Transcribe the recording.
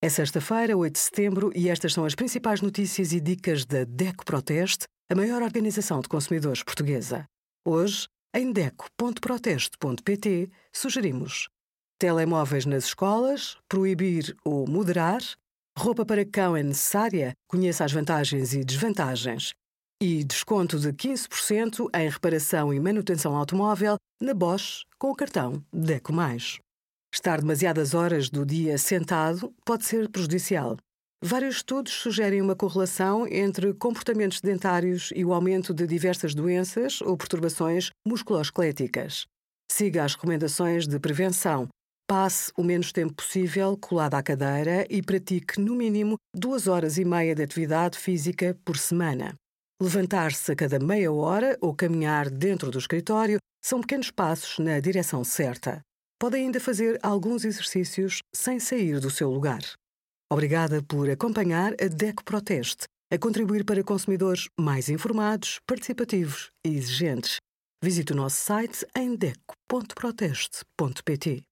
É sexta-feira, 8 de setembro, e estas são as principais notícias e dicas da DECO Proteste, a maior organização de consumidores portuguesa. Hoje, em DECO.proteste.pt, sugerimos telemóveis nas escolas, proibir ou moderar, roupa para cão é necessária, conheça as vantagens e desvantagens, e desconto de 15% em reparação e manutenção automóvel na Bosch com o cartão DECO+. Estar demasiadas horas do dia sentado pode ser prejudicial. Vários estudos sugerem uma correlação entre comportamentos sedentários e o aumento de diversas doenças ou perturbações musculoesqueléticas. Siga as recomendações de prevenção. Passe o menos tempo possível colado à cadeira e pratique, no mínimo, duas horas e meia de atividade física por semana. Levantar-se a cada meia hora ou caminhar dentro do escritório são pequenos passos na direção certa pode ainda fazer alguns exercícios sem sair do seu lugar. Obrigada por acompanhar a DECO Proteste, a contribuir para consumidores mais informados, participativos e exigentes. Visite o nosso site em deco.proteste.pt.